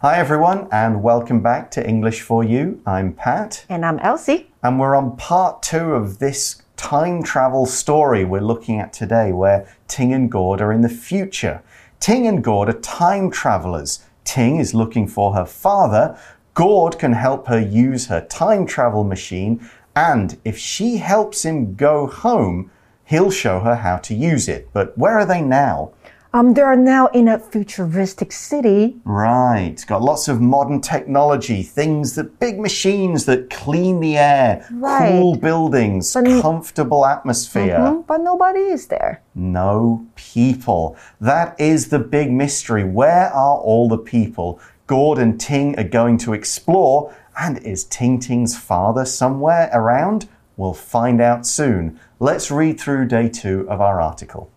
Hi, everyone, and welcome back to English for You. I'm Pat. And I'm Elsie. And we're on part two of this time travel story we're looking at today, where Ting and Gord are in the future. Ting and Gord are time travelers. Ting is looking for her father. Gord can help her use her time travel machine. And if she helps him go home, he'll show her how to use it. But where are they now? Um, they are now in a futuristic city. Right. Got lots of modern technology, things that big machines that clean the air, Right. cool buildings, But- comfortable atmosphere. Hmm, But nobody is there. No people. That is the big mystery. Where are all the people? Gord and Ting are going to explore. And is Ting Ting's father somewhere around? We'll find out soon. Let's read through day two of our article.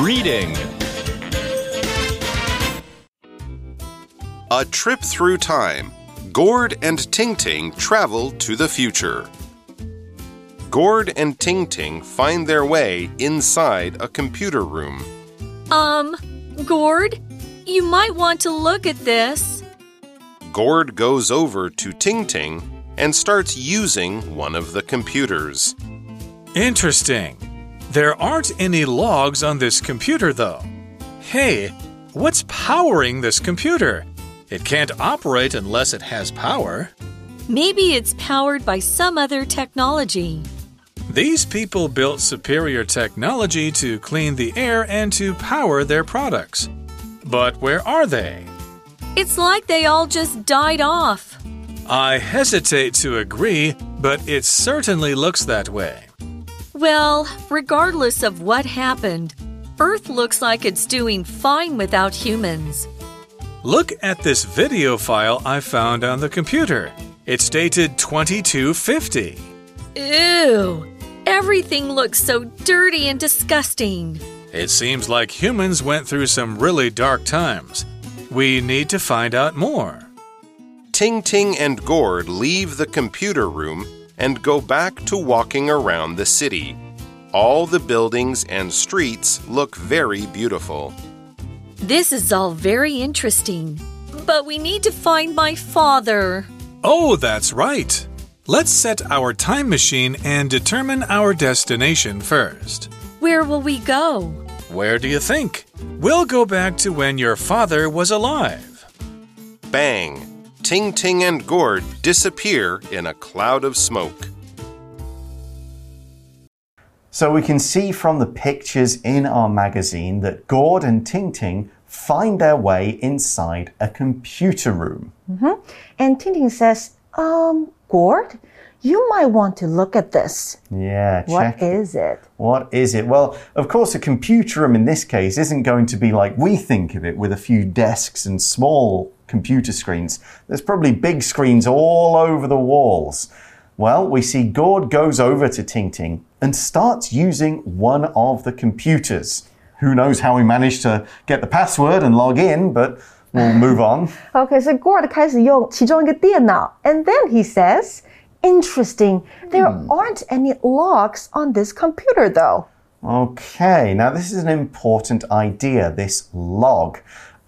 Reading A trip through time. Gord and Ting Ting travel to the future. Gord and Ting Ting find their way inside a computer room. Um, Gord, you might want to look at this. Gord goes over to Ting Ting and starts using one of the computers. Interesting. There aren't any logs on this computer, though. Hey, what's powering this computer? It can't operate unless it has power. Maybe it's powered by some other technology. These people built superior technology to clean the air and to power their products. But where are they? It's like they all just died off. I hesitate to agree, but it certainly looks that way. Well, regardless of what happened, Earth looks like it's doing fine without humans. Look at this video file I found on the computer. It's dated 2250. Ew! Everything looks so dirty and disgusting. It seems like humans went through some really dark times. We need to find out more. Ting Ting and Gord leave the computer room and go back to walking around the city. All the buildings and streets look very beautiful. This is all very interesting. But we need to find my father. Oh, that's right. Let's set our time machine and determine our destination first. Where will we go? Where do you think? We'll go back to when your father was alive. Bang! Ting Ting and Gord disappear in a cloud of smoke. So we can see from the pictures in our magazine that Gord and Ting Ting find their way inside a computer room. And Ting Ting says, Um, Gord, you might want to look at this. Yeah, What check. is it? What is it? Well, of course, a computer room in this case isn't going to be like we think of it with a few desks and small computer screens. There's probably big screens all over the walls. Well, we see Gord goes over to Ting Ting and starts using one of the computers. Who knows how he managed to get the password and log in, but we'll move on. Okay, so Gord 开始用其中一个电脑, and then he says, Interesting. There aren't any logs on this computer, though. Okay, now this is an important idea this log.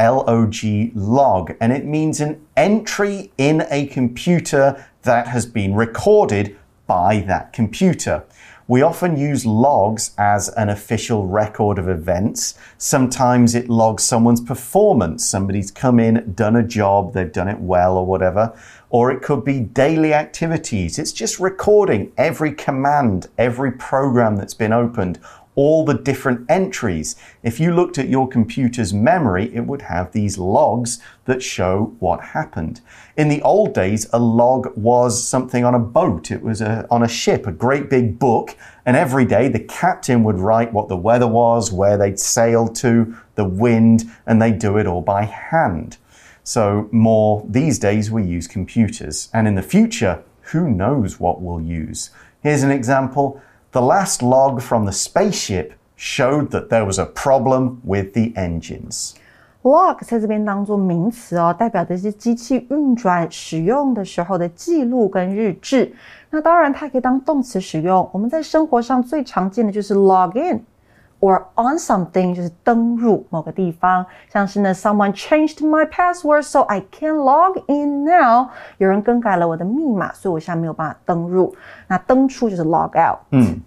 L O G log, and it means an entry in a computer that has been recorded by that computer. We often use logs as an official record of events. Sometimes it logs someone's performance. Somebody's come in, done a job, they've done it well or whatever. Or it could be daily activities. It's just recording every command, every program that's been opened, all the different entries. If you looked at your computer's memory, it would have these logs that show what happened. In the old days, a log was something on a boat, it was a, on a ship, a great big book, and every day the captain would write what the weather was, where they'd sailed to, the wind, and they'd do it all by hand. So, more these days, we use computers. And in the future, who knows what we'll use? Here's an example. The last log from the spaceship showed that there was a problem with the engines. log 在这边当做名词哦，代表的是机器运转使用的时候的记录跟日志。那当然，它可以当动词使用。我们在生活上最常见的就是 log in， or on something 就是登入某个地方，像是呢，someone changed my password so I can log in now。有人更改了我的密码，所以我现在没有办法登入。那登出就是 log out。嗯。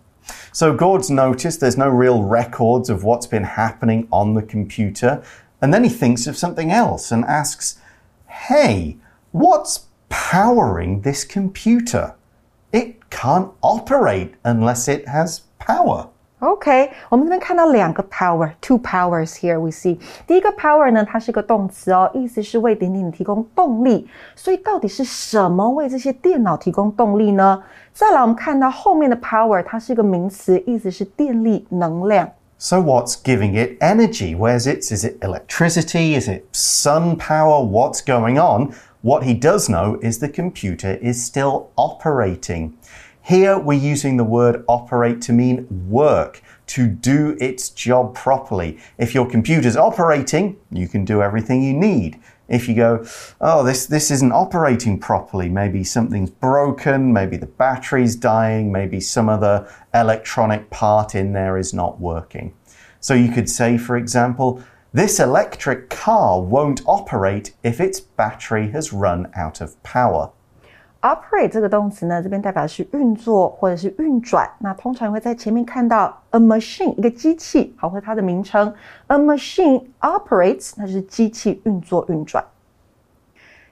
So Gord's noticed there's no real records of what's been happening on the computer, and then he thinks of something else and asks, Hey, what's powering this computer? It can't operate unless it has power. OK，我们这边看到两个 power，two powers here we see。第一个 power 呢，它是个动词哦，意思是为点点提供动力。所以到底是什么为这些电脑提供动力呢？再来，我们看到后面的 power，它是一个名词，意思是电力、能量。So what's giving it energy? Where's it? Is it electricity? Is it sun power? What's going on? What he does know is the computer is still operating. Here we're using the word operate to mean work, to do its job properly. If your computer's operating, you can do everything you need. If you go, oh, this, this isn't operating properly, maybe something's broken, maybe the battery's dying, maybe some other electronic part in there is not working. So you could say, for example, this electric car won't operate if its battery has run out of power. Operate 这个动词呢，这边代表是运作或者是运转。那通常会在前面看到 a machine 一个机器，好，或它的名称 a machine operates，那就是机器运作运转。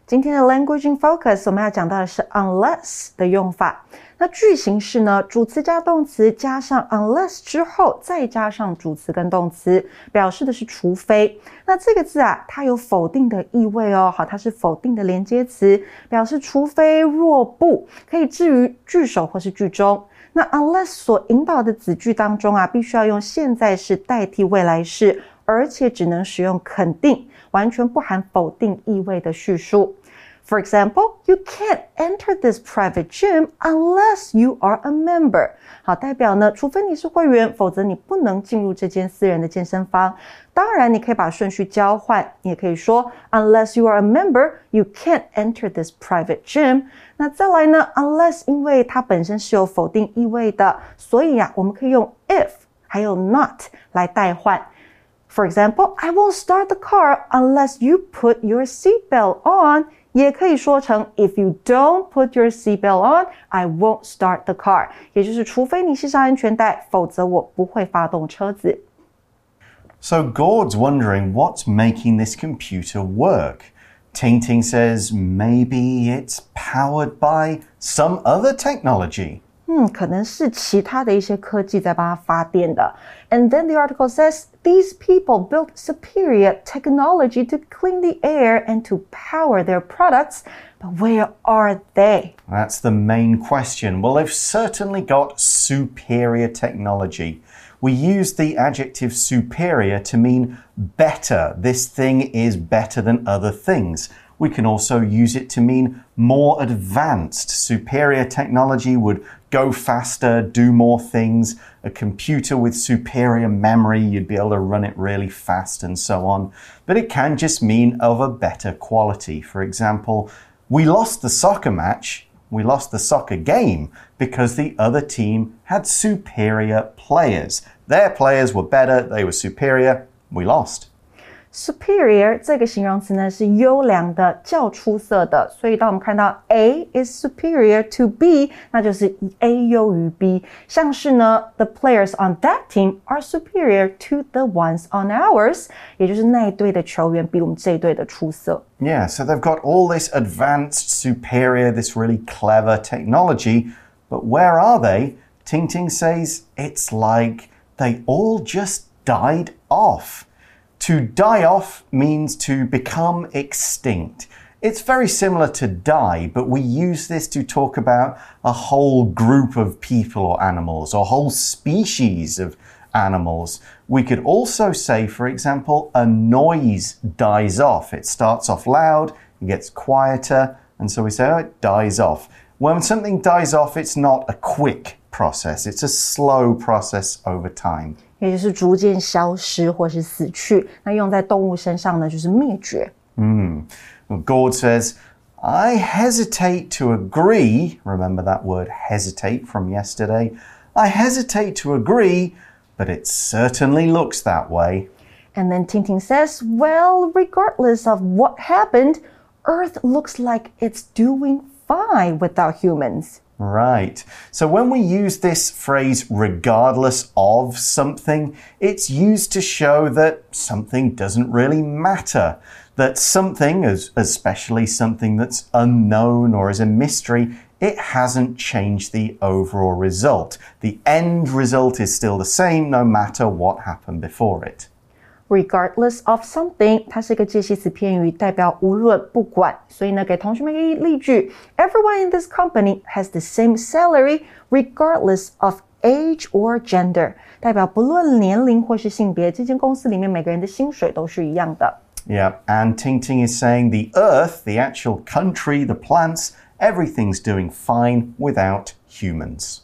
今天的 language in focus 我们要讲到的是 unless 的用法。那句型是呢，主词加动词加上 unless 之后，再加上主词跟动词，表示的是除非。那这个字啊，它有否定的意味哦。好，它是否定的连接词，表示除非若不，可以置于句首或是句中。那 unless 所引导的子句当中啊，必须要用现在式代替未来式，而且只能使用肯定，完全不含否定意味的叙述。For example, you can't enter this private gym unless you are a member. 好，代表呢，除非你是会员，否则你不能进入这间私人的健身房。当然，你可以把顺序交换，你也可以说 unless you are a member, you can't enter this private gym. 那再来呢，unless 因为它本身是有否定意味的，所以呀，我们可以用 if 还有 not 来代换。For example, I won't start the car unless you put your seatbelt on. 也可以说成 If you don't put your seatbelt on, I won't start the car。也就是除非你系上安全带，否则我不会发动车子。So Gord's wondering what's making this computer work. Ting Ting says maybe it's powered by some other technology. 嗯，可能是其他的一些科技在帮它发电的。And then the article says these people built superior technology to clean the air and to power their products. But where are they? That's the main question. Well, they've certainly got superior technology. We use the adjective superior to mean better. This thing is better than other things. We can also use it to mean more advanced. Superior technology would go faster, do more things. A computer with superior memory, you'd be able to run it really fast and so on. But it can just mean of a better quality. For example, we lost the soccer match, we lost the soccer game because the other team had superior players. Their players were better, they were superior, we lost. Superior 这个形容词呢是优良的、较出色的，所以当我们看到 A is superior to B，那就是 A 优于 B。像是呢，the players on that team are superior to the ones on ours，也就是那一队的球员比我们这一队的出色。Yeah, so they've got all this advanced, superior, this really clever technology, but where are they? Ting Ting says it's like they all just died off. To die off means to become extinct. It's very similar to die, but we use this to talk about a whole group of people or animals, or whole species of animals. We could also say, for example, a noise dies off. It starts off loud, it gets quieter, and so we say, oh, it dies off. When something dies off, it's not a quick process, it's a slow process over time. 也就是逐渐消失或是死去。那用在动物身上呢，就是灭绝。嗯、mm.，Gord says. I hesitate to agree. Remember that word hesitate from yesterday? I hesitate to agree, but it certainly looks that way. And then Ting Ting says, Well, regardless of what happened, Earth looks like it's doing fine without humans. Right. So when we use this phrase regardless of something, it's used to show that something doesn't really matter. That something, as especially something that's unknown or is a mystery, it hasn't changed the overall result. The end result is still the same no matter what happened before it Regardless of something，它是一个介系词片语，代表无论不管。所以呢，给同学们一个例句：Everyone in this company has the same salary, regardless of age or gender。代表不论年龄或是性别，这间公司里面每个人的薪水都是一样的。Yeah, and Ting Ting is saying the Earth, the actual country, the plants, everything's doing fine without humans.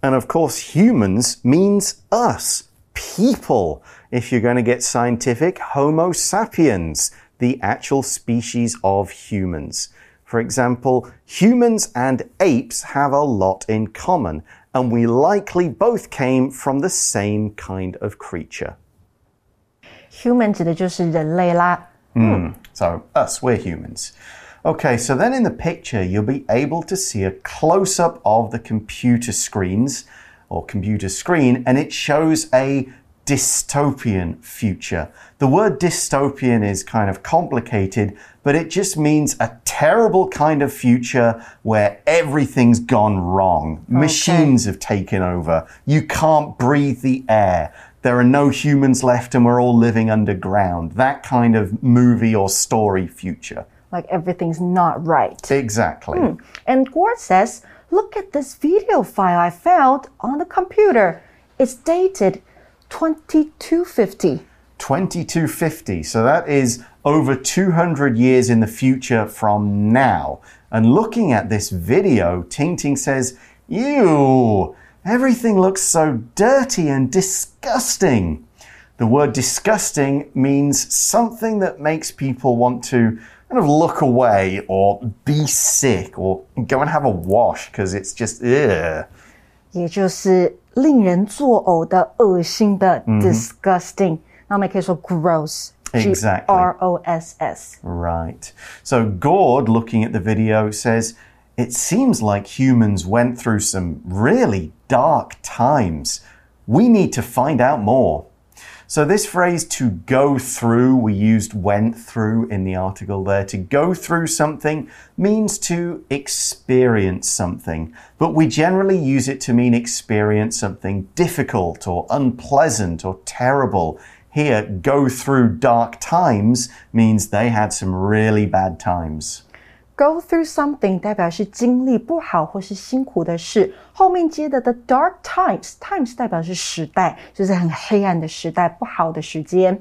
And of course, humans means us, people. If you're going to get scientific, Homo sapiens, the actual species of humans. For example, humans and apes have a lot in common, and we likely both came from the same kind of creature. Human 指的就是人类啦。Mm, so, us, we're humans. Okay, so then in the picture, you'll be able to see a close up of the computer screens or computer screen, and it shows a dystopian future. The word dystopian is kind of complicated, but it just means a terrible kind of future where everything's gone wrong. Okay. Machines have taken over. You can't breathe the air. There are no humans left and we're all living underground. That kind of movie or story future. Like everything's not right. Exactly. Hmm. And Gord says, Look at this video file I found on the computer. It's dated 2250. 2250. So that is over 200 years in the future from now. And looking at this video, Ting Ting says, Ew, everything looks so dirty and disgusting. The word disgusting means something that makes people want to kind of look away or be sick or go and have a wash because it's just, ugh. 也就是令人作呕的、恶心的、mm hmm. disgusting。那我们也可以说 gross。Exactly. R O S S. Right. So Gord, looking at the video, says it seems like humans went through some really dark times. We need to find out more. So this phrase to go through, we used went through in the article there. To go through something means to experience something, but we generally use it to mean experience something difficult or unpleasant or terrible. Here, go through dark times means they had some really bad times. Go through something 代表是经历不好或是辛苦的事，后面接的 the dark times，times 代表是时代，就是很黑暗的时代，不好的时间。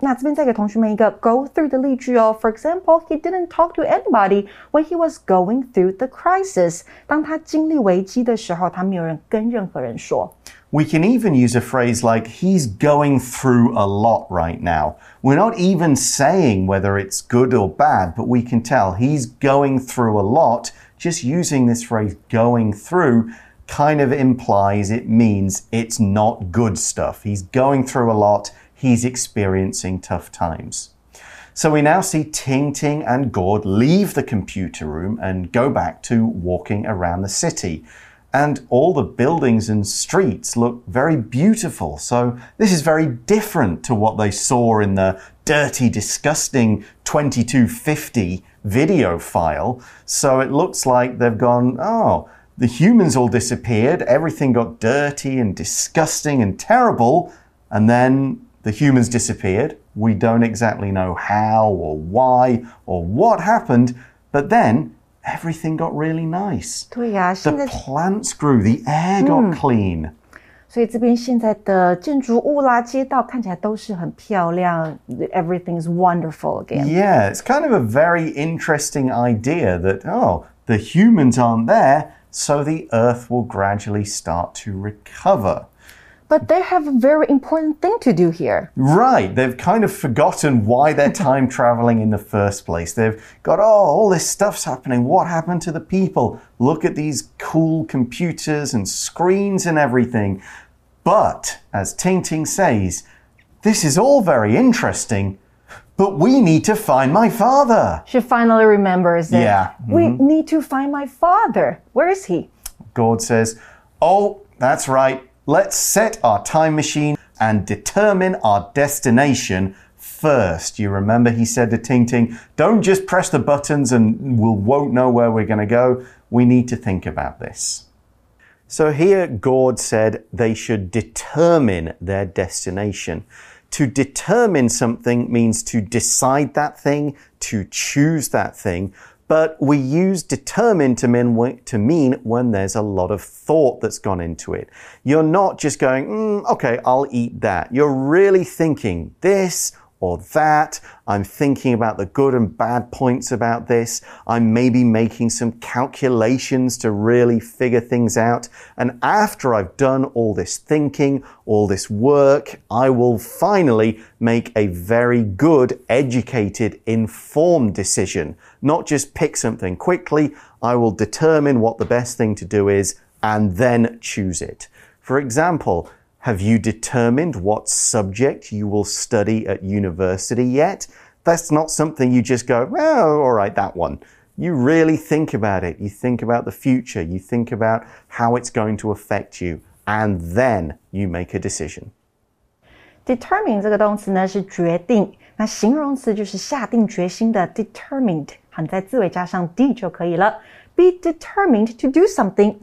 那这边再给同学们一个 go through 的例句哦。For example, he didn't talk to anybody when he was going through the crisis。当他经历危机的时候，他没有人跟任何人说。We can even use a phrase like, he's going through a lot right now. We're not even saying whether it's good or bad, but we can tell he's going through a lot. Just using this phrase going through kind of implies it means it's not good stuff. He's going through a lot. He's experiencing tough times. So we now see Ting Ting and Gord leave the computer room and go back to walking around the city and all the buildings and streets look very beautiful. So this is very different to what they saw in the dirty, disgusting 2250 video file. So it looks like they've gone, oh, the humans all disappeared, everything got dirty and disgusting and terrible, and then the humans disappeared. We don't exactly know how or why or what happened, but then everything got really nice. The plants grew, the air got mm. clean. 所以这边现在的建筑物啦、街道看起来都是很漂亮，everything's wonderful again. Yeah, it's kind of a very interesting idea that oh, the humans aren't there, so the Earth will gradually start to recover. But they have a very important thing to do here. Right. They've kind of forgotten why they're time traveling in the first place. They've got, oh, all this stuff's happening. What happened to the people? Look at these cool computers and screens and everything. But, as Ting Ting says, this is all very interesting, but we need to find my father. She finally remembers it. Yeah. We mm-hmm. need to find my father. Where is he? Gord says, Oh, that's right. Let's set our time machine and determine our destination first. You remember he said to Ting Ting, Don't just press the buttons and we won't know where we're going to go. We need to think about this. So here, Gord said they should determine their destination. To determine something means to decide that thing, to choose that thing. But we use determine to mean, to mean when there's a lot of thought that's gone into it. You're not just going, mm, okay, I'll eat that. You're really thinking this or that. I'm thinking about the good and bad points about this. I'm maybe making some calculations to really figure things out. And after I've done all this thinking, all this work, I will finally make a very good, educated, informed decision. Not just pick something quickly. I will determine what the best thing to do is and then choose it. For example, have you determined what subject you will study at university yet? That's not something you just go, well, all right, that one. You really think about it. You think about the future. You think about how it's going to affect you. And then you make a decision. Determine 这个动词呢是决定，那形容词就是下定决心的 determined。好，你在字尾加上 d 就可以了。 be determined to do something.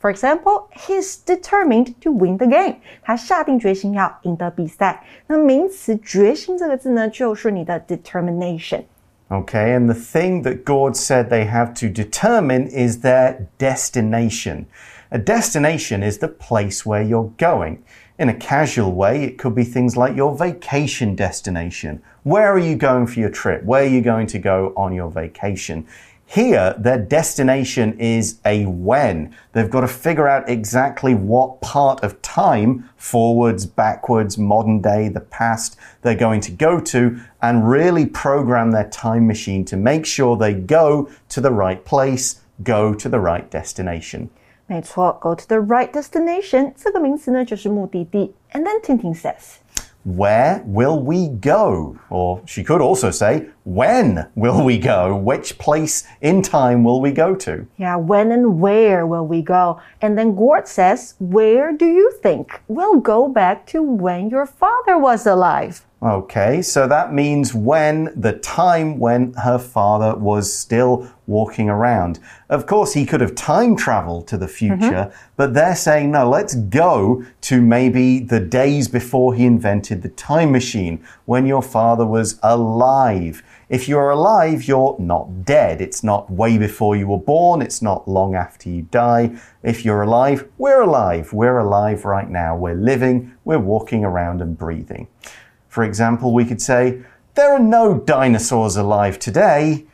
For example, he's determined to win the game. 他下定决心要赢得比赛。那名词决心这个字呢，就是你的 determination. Okay, and the thing that Gord said they have to determine is their destination. A destination is the place where you're going. In a casual way, it could be things like your vacation destination. Where are you going for your trip? Where are you going to go on your vacation? Here, their destination is a when. They've got to figure out exactly what part of time, forwards, backwards, modern day, the past, they're going to go to and really program their time machine to make sure they go to the right place, go to the right destination. 没错，go to the right destination 这个名词呢就是目的地。And then Ting Ting says. Where will we go? Or she could also say, When will we go? Which place in time will we go to? Yeah, when and where will we go? And then Gord says, Where do you think? We'll go back to when your father was alive. Okay, so that means when the time when her father was still walking around. Of course, he could have time traveled to the future, mm -hmm. but they're saying, no, let's go to maybe the days before he invented the time machine, when your father was alive. If you're alive, you're not dead. It's not way before you were born. It's not long after you die. If you're alive, we're alive. We're alive right now. We're living. We're walking around and breathing. For example, we could say, there are no dinosaurs alive today,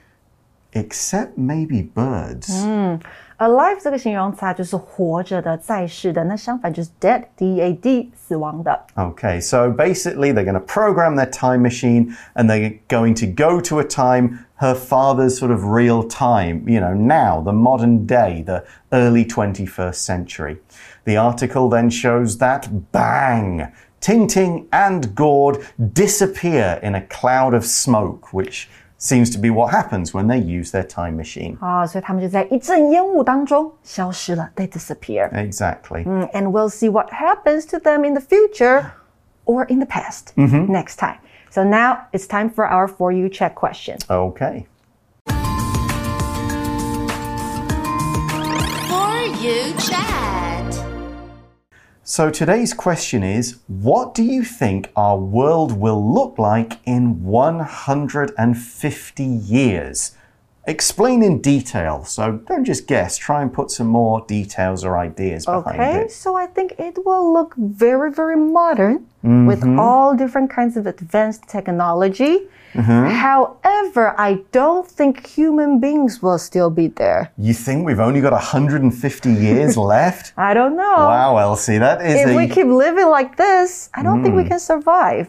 except maybe birds. Mm. Alive 这个形容词啊，就是活着的、在世的。那相反就是 dead, D-E-A-D，死亡的。Okay, so basically they're going to program their time machine and they're going to go to a time her father's sort of real time, you know, now, the modern day, the early 21st century. The article then shows that bang, Ting Ting and Gord disappear in a cloud of smoke, which seems to be what happens when they use their time machine. 啊，所以他们就在一阵烟雾当中消失了，they disappear. Exactly. Mm, and we'll see what happens to them in the future or in the past mm -hmm. next time. So now it's time for our For You Check question. Okay. For You Chat. So today's question is What do you think our world will look like in 150 years? Explain in detail. So don't just guess, try and put some more details or ideas behind okay, it. Okay, so I think it will look very, very modern mm -hmm. with all different kinds of advanced technology. Mm -hmm. However, I don't think human beings will still be there. You think we've only got 150 years left? I don't know. Wow, Elsie, that is If a... we keep living like this, I don't mm. think we hmm. can survive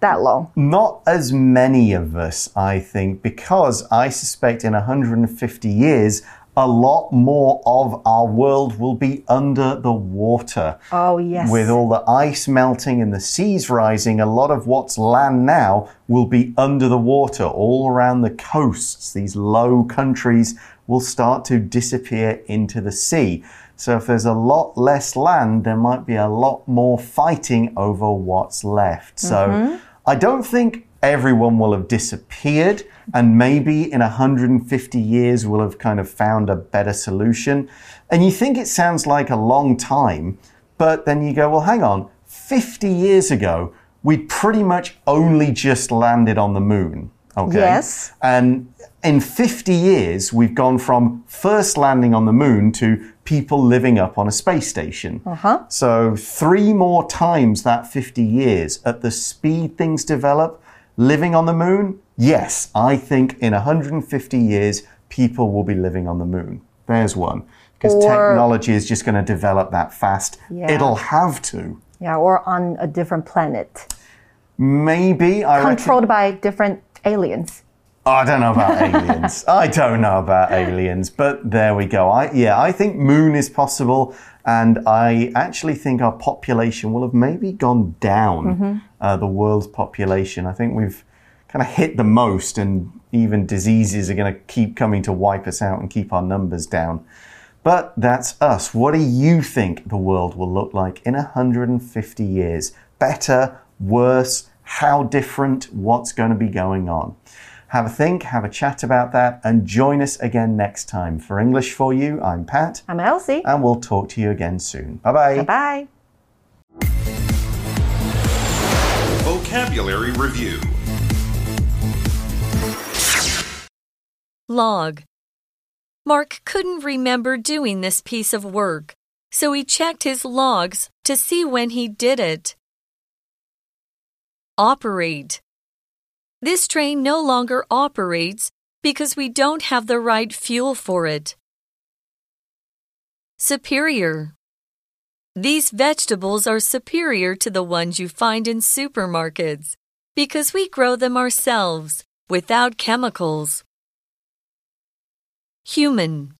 that long. Not as many of us, I think, because I suspect in 150 years, a lot more of our world will be under the water. Oh, yes. With all the ice melting and the seas rising, a lot of what's land now will be under the water all around the coasts. These low countries will start to disappear into the sea. So if there's a lot less land, there might be a lot more fighting over what's left. So mm-hmm. I don't think everyone will have disappeared, and maybe in 150 years we'll have kind of found a better solution. And you think it sounds like a long time, but then you go, well, hang on, 50 years ago, we'd pretty much only just landed on the moon. Okay. Yes. And in 50 years, we've gone from first landing on the moon to people living up on a space station. Uh-huh. So, three more times that 50 years at the speed things develop, living on the moon, yes, I think in 150 years, people will be living on the moon. There's one. Because technology is just going to develop that fast. Yeah. It'll have to. Yeah, or on a different planet, Maybe. I reckon- controlled by different aliens. Oh, I don't know about aliens. I don't know about aliens, but there we go. I yeah, I think moon is possible, and I actually think our population will have maybe gone down. Mm-hmm. Uh, the world's population. I think we've kind of hit the most, and even diseases are going to keep coming to wipe us out and keep our numbers down. But that's us. What do you think the world will look like in 150 years? Better, worse, how different, what's going to be going on? Have a think, have a chat about that, and join us again next time. For English for You, I'm Pat, I'm Elsie. and we'll talk to you again soon. Bye bye. Bye bye. Vocabulary Review Log. Mark couldn't remember doing this piece of work, so he checked his logs to see when he did it. Operate. This train no longer operates because we don't have the right fuel for it. Superior. These vegetables are superior to the ones you find in supermarkets because we grow them ourselves without chemicals. Human.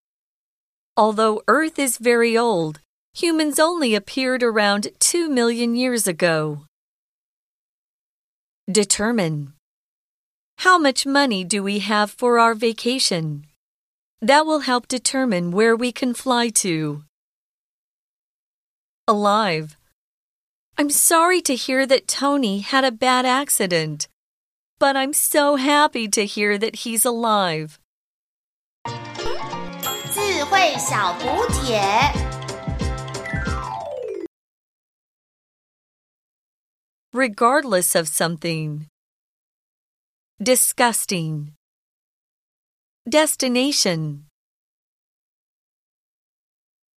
Although Earth is very old, humans only appeared around 2 million years ago. Determine. How much money do we have for our vacation? That will help determine where we can fly to Alive. I'm sorry to hear that Tony had a bad accident, but I'm so happy to hear that he's alive. 智慧小补帖。 regardless of something. Disgusting. Destination.